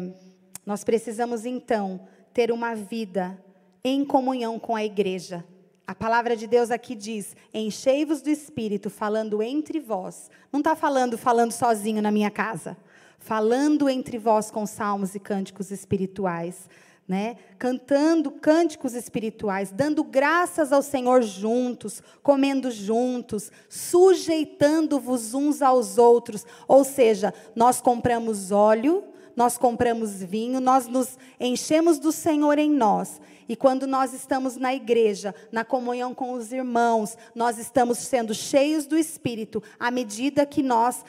Speaker 1: nós precisamos então ter uma vida em comunhão com a igreja. A palavra de Deus aqui diz: enchei-vos do espírito, falando entre vós. Não está falando, falando sozinho na minha casa. Falando entre vós com salmos e cânticos espirituais. Né? Cantando cânticos espirituais, dando graças ao Senhor juntos, comendo juntos, sujeitando-vos uns aos outros. Ou seja, nós compramos óleo, nós compramos vinho, nós nos enchemos do Senhor em nós. E quando nós estamos na igreja, na comunhão com os irmãos, nós estamos sendo cheios do Espírito à medida que nós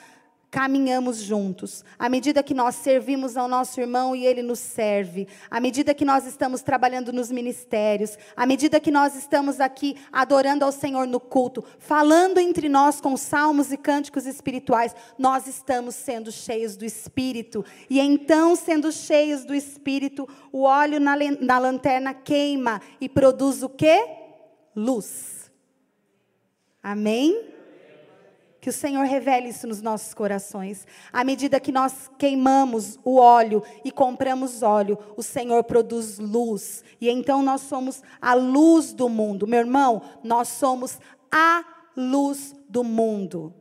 Speaker 1: caminhamos juntos, à medida que nós servimos ao nosso irmão e ele nos serve, à medida que nós estamos trabalhando nos ministérios, à medida que nós estamos aqui adorando ao Senhor no culto, falando entre nós com salmos e cânticos espirituais, nós estamos sendo cheios do Espírito. E então, sendo cheios do Espírito, o óleo na, na lanterna queima e produz o quê? Luz. Amém? Que o Senhor revele isso nos nossos corações. À medida que nós queimamos o óleo e compramos óleo, o Senhor produz luz. E então nós somos a luz do mundo. Meu irmão, nós somos a luz do mundo.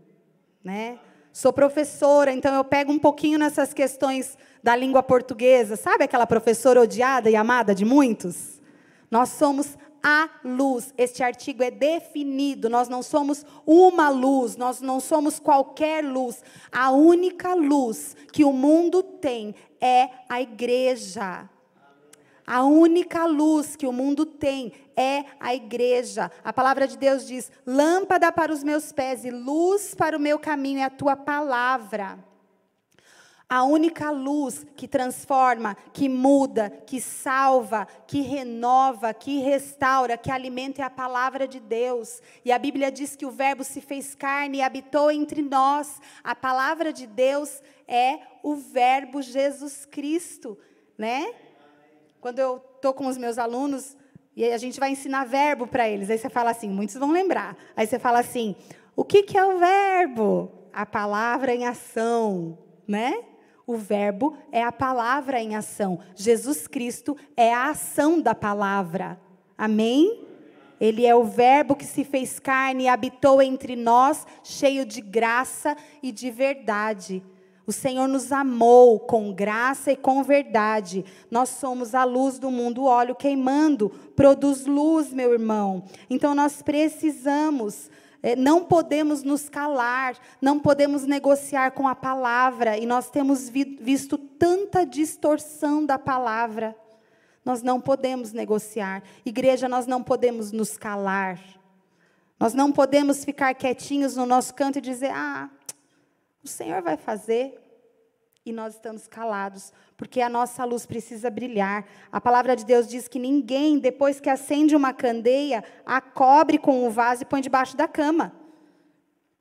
Speaker 1: Né? Sou professora, então eu pego um pouquinho nessas questões da língua portuguesa. Sabe aquela professora odiada e amada de muitos? Nós somos a luz. Este artigo é definido. Nós não somos uma luz, nós não somos qualquer luz. A única luz que o mundo tem é a igreja. A única luz que o mundo tem é a igreja. A palavra de Deus diz: lâmpada para os meus pés e luz para o meu caminho é a tua palavra. A única luz que transforma, que muda, que salva, que renova, que restaura, que alimenta é a palavra de Deus. E a Bíblia diz que o Verbo se fez carne e habitou entre nós. A palavra de Deus é o Verbo Jesus Cristo, né? Quando eu estou com os meus alunos e a gente vai ensinar verbo para eles, aí você fala assim, muitos vão lembrar. Aí você fala assim: O que, que é o verbo? A palavra em ação, né? O verbo é a palavra em ação. Jesus Cristo é a ação da palavra. Amém? Ele é o Verbo que se fez carne e habitou entre nós, cheio de graça e de verdade. O Senhor nos amou com graça e com verdade. Nós somos a luz do mundo. O óleo queimando produz luz, meu irmão. Então nós precisamos não podemos nos calar, não podemos negociar com a palavra, e nós temos vi visto tanta distorção da palavra. Nós não podemos negociar. Igreja, nós não podemos nos calar. Nós não podemos ficar quietinhos no nosso canto e dizer: ah, o Senhor vai fazer. E nós estamos calados, porque a nossa luz precisa brilhar. A palavra de Deus diz que ninguém, depois que acende uma candeia, a cobre com o vaso e põe debaixo da cama.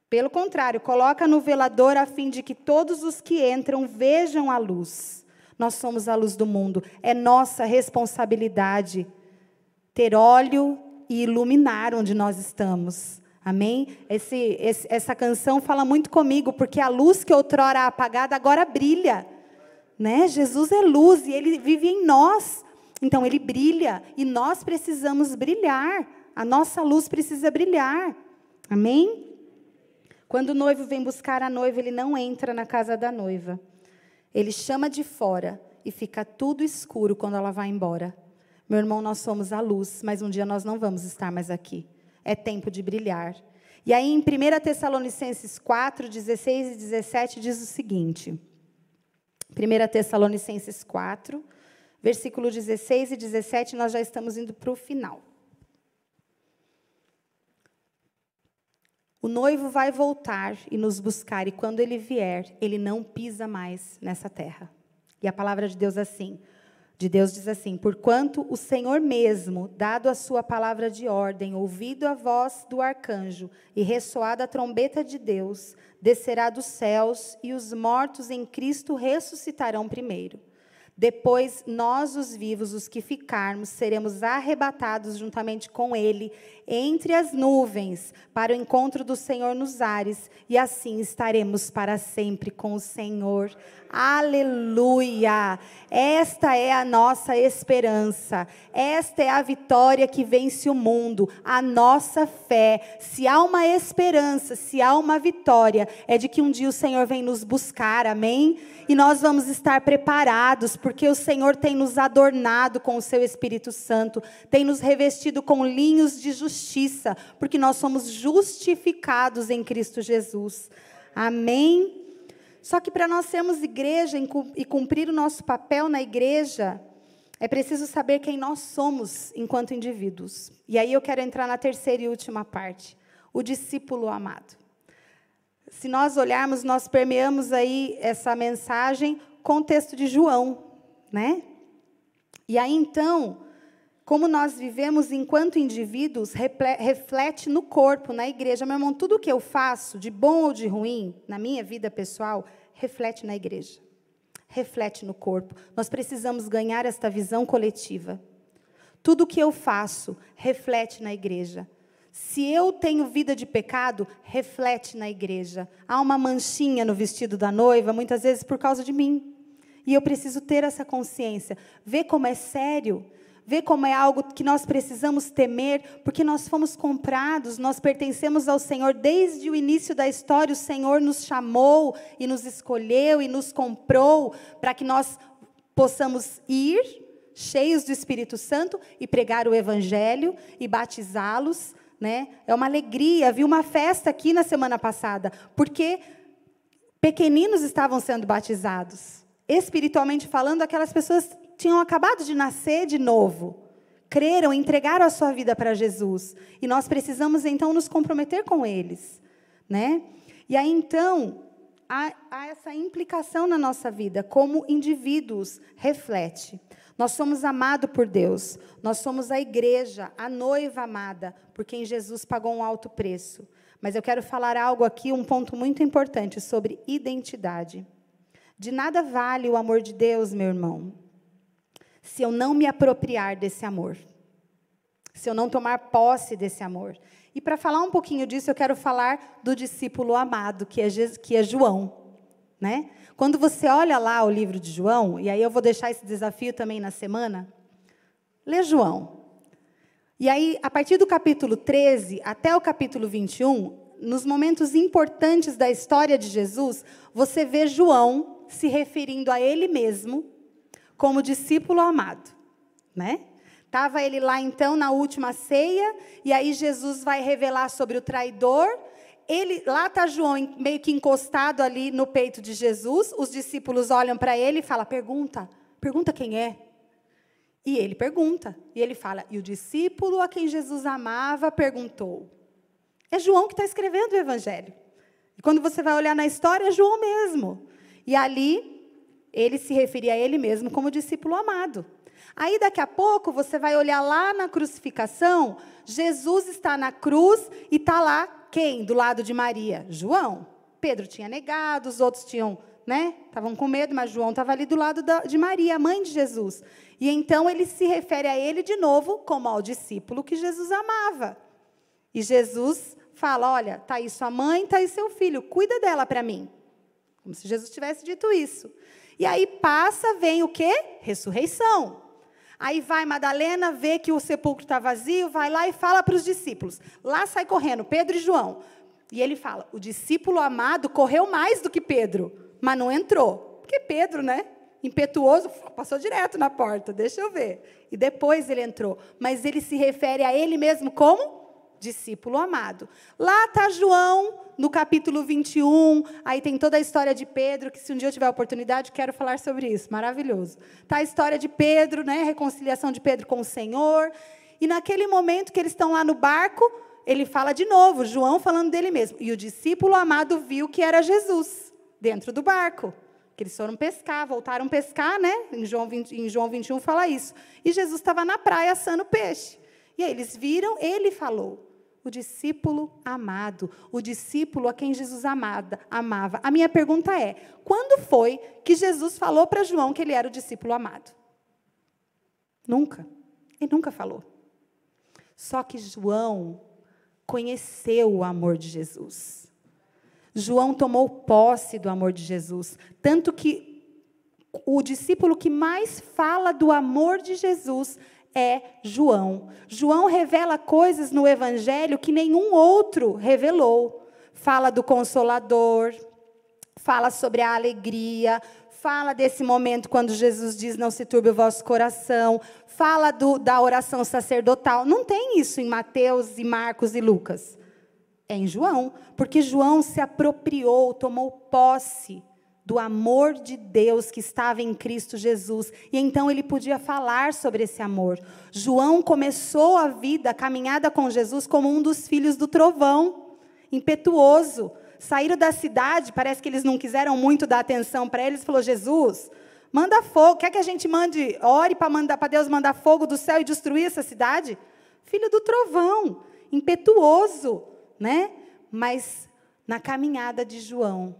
Speaker 1: Pelo contrário, coloca no velador a fim de que todos os que entram vejam a luz. Nós somos a luz do mundo. É nossa responsabilidade ter óleo e iluminar onde nós estamos. Amém? Esse, esse, essa canção fala muito comigo, porque a luz que outrora apagada agora brilha. Né? Jesus é luz e ele vive em nós. Então ele brilha e nós precisamos brilhar. A nossa luz precisa brilhar. Amém? Quando o noivo vem buscar a noiva, ele não entra na casa da noiva. Ele chama de fora e fica tudo escuro quando ela vai embora. Meu irmão, nós somos a luz, mas um dia nós não vamos estar mais aqui. É tempo de brilhar. E aí, em 1 Tessalonicenses 4, 16 e 17, diz o seguinte: 1 Tessalonicenses 4, versículo 16 e 17, nós já estamos indo para o final. O noivo vai voltar e nos buscar, e quando ele vier, ele não pisa mais nessa terra. E a palavra de Deus assim, de Deus diz assim: Porquanto o Senhor mesmo, dado a sua palavra de ordem, ouvido a voz do arcanjo e ressoada a trombeta de Deus, descerá dos céus e os mortos em Cristo ressuscitarão primeiro. Depois, nós, os vivos, os que ficarmos, seremos arrebatados juntamente com Ele entre as nuvens para o encontro do Senhor nos ares, e assim estaremos para sempre com o Senhor. Aleluia! Esta é a nossa esperança. Esta é a vitória que vence o mundo. A nossa fé. Se há uma esperança, se há uma vitória, é de que um dia o Senhor vem nos buscar. Amém? E nós vamos estar preparados, porque o Senhor tem nos adornado com o seu Espírito Santo, tem nos revestido com linhos de justiça, porque nós somos justificados em Cristo Jesus. Amém? Só que para nós sermos igreja e cumprir o nosso papel na igreja, é preciso saber quem nós somos enquanto indivíduos. E aí eu quero entrar na terceira e última parte: o discípulo amado. Se nós olharmos, nós permeamos aí essa mensagem com o texto de João, né? E aí então, como nós vivemos enquanto indivíduos, reflete no corpo, na igreja. Meu irmão, tudo que eu faço, de bom ou de ruim, na minha vida pessoal, reflete na igreja. Reflete no corpo. Nós precisamos ganhar esta visão coletiva. Tudo que eu faço reflete na igreja. Se eu tenho vida de pecado, reflete na igreja. Há uma manchinha no vestido da noiva, muitas vezes por causa de mim. E eu preciso ter essa consciência. Ver como é sério. Ver como é algo que nós precisamos temer, porque nós fomos comprados, nós pertencemos ao Senhor desde o início da história. O Senhor nos chamou e nos escolheu e nos comprou para que nós possamos ir cheios do Espírito Santo e pregar o Evangelho e batizá-los né? É uma alegria. Vi uma festa aqui na semana passada, porque pequeninos estavam sendo batizados. Espiritualmente falando, aquelas pessoas tinham acabado de nascer de novo. Creram, entregaram a sua vida para Jesus. E nós precisamos então nos comprometer com eles, né? E aí então, há, há essa implicação na nossa vida, como indivíduos, reflete. Nós somos amados por Deus. Nós somos a igreja, a noiva amada, por quem Jesus pagou um alto preço. Mas eu quero falar algo aqui, um ponto muito importante sobre identidade. De nada vale o amor de Deus, meu irmão, se eu não me apropriar desse amor. Se eu não tomar posse desse amor. E para falar um pouquinho disso, eu quero falar do discípulo amado, que é, que é João. Né? Quando você olha lá o livro de João, e aí eu vou deixar esse desafio também na semana, lê João. E aí, a partir do capítulo 13 até o capítulo 21, nos momentos importantes da história de Jesus, você vê João se referindo a ele mesmo como discípulo amado, né? Tava ele lá então na última ceia e aí Jesus vai revelar sobre o traidor. Ele lá tá João meio que encostado ali no peito de Jesus. Os discípulos olham para ele e falam: "Pergunta, pergunta quem é?" E ele pergunta, e ele fala: "E o discípulo a quem Jesus amava perguntou: é João que está escrevendo o Evangelho. E quando você vai olhar na história, é João mesmo. E ali, ele se referia a ele mesmo como discípulo amado. Aí, daqui a pouco, você vai olhar lá na crucificação, Jesus está na cruz e está lá quem? Do lado de Maria? João. Pedro tinha negado, os outros tinham, né? Estavam com medo, mas João estava ali do lado da, de Maria, a mãe de Jesus. E então ele se refere a ele de novo como ao discípulo que Jesus amava. E Jesus fala: Olha, está aí sua mãe, está aí seu filho, cuida dela para mim. Como se Jesus tivesse dito isso. E aí passa, vem o quê? Ressurreição. Aí vai Madalena, vê que o sepulcro está vazio, vai lá e fala para os discípulos. Lá sai correndo Pedro e João. E ele fala: o discípulo amado correu mais do que Pedro, mas não entrou. Porque Pedro, né? Impetuoso, passou direto na porta, deixa eu ver. E depois ele entrou. Mas ele se refere a ele mesmo como discípulo amado. Lá está João, no capítulo 21, aí tem toda a história de Pedro, que se um dia eu tiver oportunidade, quero falar sobre isso, maravilhoso. Está a história de Pedro, né, a reconciliação de Pedro com o Senhor. E naquele momento que eles estão lá no barco, ele fala de novo, João falando dele mesmo. E o discípulo amado viu que era Jesus, dentro do barco. Que eles foram pescar, voltaram pescar, né? Em João, 20, em João 21 fala isso. E Jesus estava na praia assando peixe. E aí eles viram, ele falou o discípulo amado, o discípulo a quem Jesus amada, amava. A minha pergunta é: quando foi que Jesus falou para João que ele era o discípulo amado? Nunca. Ele nunca falou. Só que João conheceu o amor de Jesus. João tomou posse do amor de Jesus, tanto que o discípulo que mais fala do amor de Jesus é João. João revela coisas no Evangelho que nenhum outro revelou. Fala do Consolador, fala sobre a alegria, fala desse momento quando Jesus diz: Não se turbe o vosso coração, fala do, da oração sacerdotal. Não tem isso em Mateus e Marcos e Lucas. É em João, porque João se apropriou, tomou posse do amor de Deus que estava em Cristo Jesus. E então ele podia falar sobre esse amor. João começou a vida, a caminhada com Jesus, como um dos filhos do trovão, impetuoso. Saíram da cidade, parece que eles não quiseram muito dar atenção para eles, falou: Jesus, manda fogo. Quer que a gente mande, ore para Deus mandar fogo do céu e destruir essa cidade? Filho do trovão, impetuoso, né? Mas na caminhada de João,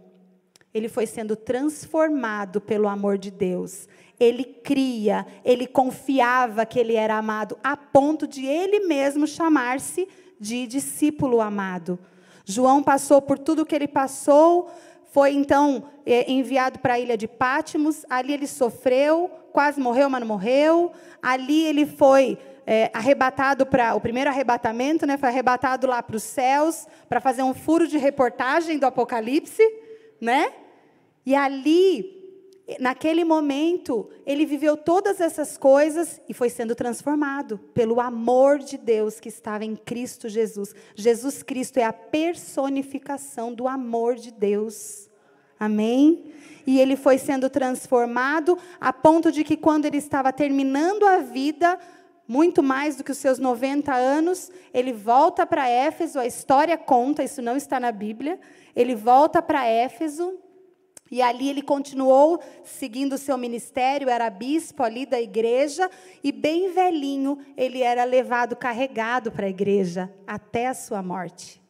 Speaker 1: ele foi sendo transformado pelo amor de Deus. Ele cria, ele confiava que ele era amado, a ponto de ele mesmo chamar-se de discípulo amado. João passou por tudo que ele passou, foi então é, enviado para a ilha de Pátimos, ali ele sofreu, quase morreu, mas não morreu. Ali ele foi é, arrebatado para o primeiro arrebatamento, né? Foi arrebatado lá para os céus para fazer um furo de reportagem do Apocalipse, né? E ali, naquele momento, ele viveu todas essas coisas e foi sendo transformado pelo amor de Deus que estava em Cristo Jesus. Jesus Cristo é a personificação do amor de Deus. Amém? E ele foi sendo transformado a ponto de que, quando ele estava terminando a vida, muito mais do que os seus 90 anos, ele volta para Éfeso, a história conta, isso não está na Bíblia. Ele volta para Éfeso e ali ele continuou seguindo o seu ministério, era bispo ali da igreja, e bem velhinho ele era levado carregado para a igreja até a sua morte.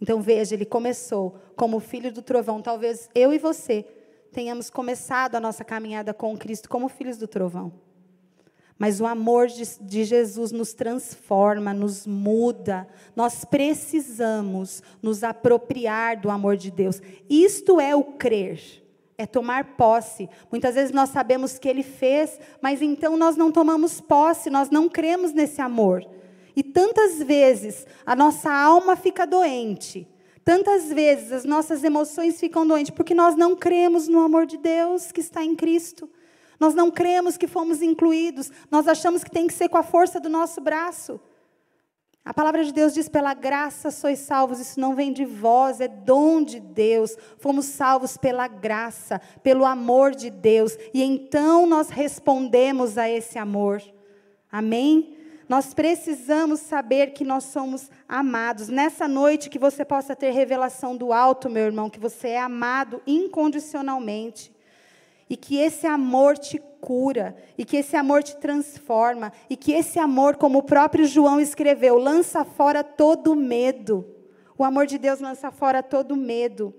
Speaker 1: Então veja, ele começou como filho do trovão. Talvez eu e você tenhamos começado a nossa caminhada com Cristo como filhos do trovão. Mas o amor de, de, Jesus nos transforma, nos muda. Nós precisamos nos apropriar do amor de Deus. Isto é o crer, é tomar posse. Muitas vezes nós sabemos que Ele fez, mas então nós não tomamos posse, nós não cremos nesse amor. E tantas vezes a nossa alma fica doente, tantas vezes as nossas emoções ficam doentes, porque nós não cremos no amor de Deus que está em Cristo. Nós não cremos que fomos incluídos, nós achamos que tem que ser com a força do nosso braço. A palavra de Deus diz: pela graça sois salvos, isso não vem de vós, é dom de Deus. Fomos salvos pela graça, pelo amor de Deus, e então nós respondemos a esse amor. Amém? Nós precisamos saber que nós somos amados. Nessa noite, que você possa ter revelação do alto, meu irmão, que você é amado incondicionalmente e que esse amor te cura, e que esse amor te transforma, e que esse amor, como o próprio João escreveu, lança fora todo medo. O amor de Deus lança fora todo medo.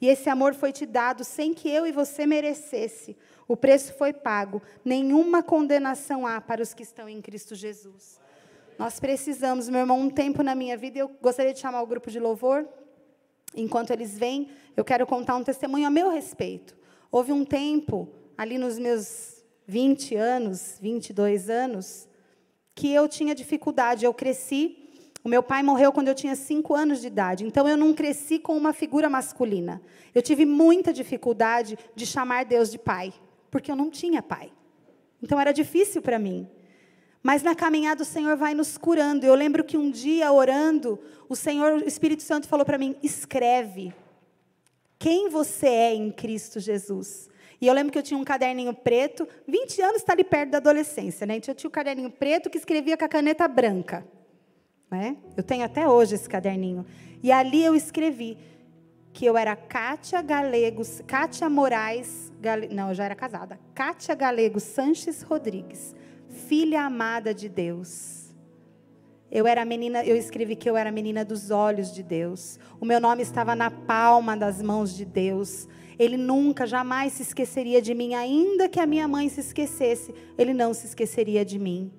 Speaker 1: E esse amor foi te dado sem que eu e você merecesse. O preço foi pago. Nenhuma condenação há para os que estão em Cristo Jesus. Nós precisamos, meu irmão, um tempo na minha vida, eu gostaria de chamar o grupo de louvor. Enquanto eles vêm, eu quero contar um testemunho a meu respeito. Houve um tempo, ali nos meus 20 anos, 22 anos, que eu tinha dificuldade. Eu cresci, o meu pai morreu quando eu tinha 5 anos de idade, então eu não cresci com uma figura masculina. Eu tive muita dificuldade de chamar Deus de pai, porque eu não tinha pai. Então era difícil para mim. Mas na caminhada o Senhor vai nos curando. Eu lembro que um dia, orando, o Senhor, o Espírito Santo falou para mim: escreve quem você é em Cristo Jesus. E eu lembro que eu tinha um caderninho preto, 20 anos está ali perto da adolescência, né? Então eu tinha um caderninho preto que escrevia com a caneta branca. Né? Eu tenho até hoje esse caderninho. E ali eu escrevi que eu era Kátia Galegos, Kátia Moraes, Gale, não, eu já era casada. Kátia Galego Sanches Rodrigues, filha amada de Deus eu era menina, eu escrevi que eu era menina dos olhos de Deus. O meu nome estava na palma das mãos de Deus. Ele nunca, jamais se esqueceria de mim, ainda que a minha mãe se esquecesse, ele não se esqueceria de mim.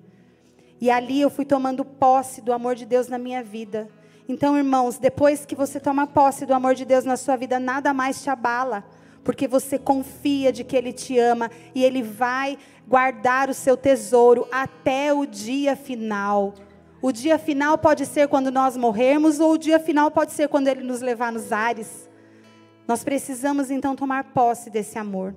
Speaker 1: E ali eu fui tomando posse do amor de Deus na minha vida. Então, irmãos, depois que você toma posse do amor de Deus na sua vida, nada mais te abala, porque você confia de que Ele te ama e Ele vai guardar o seu tesouro até o dia final. O dia final pode ser quando nós morrermos, ou o dia final pode ser quando Ele nos levar nos ares. Nós precisamos então tomar posse desse amor.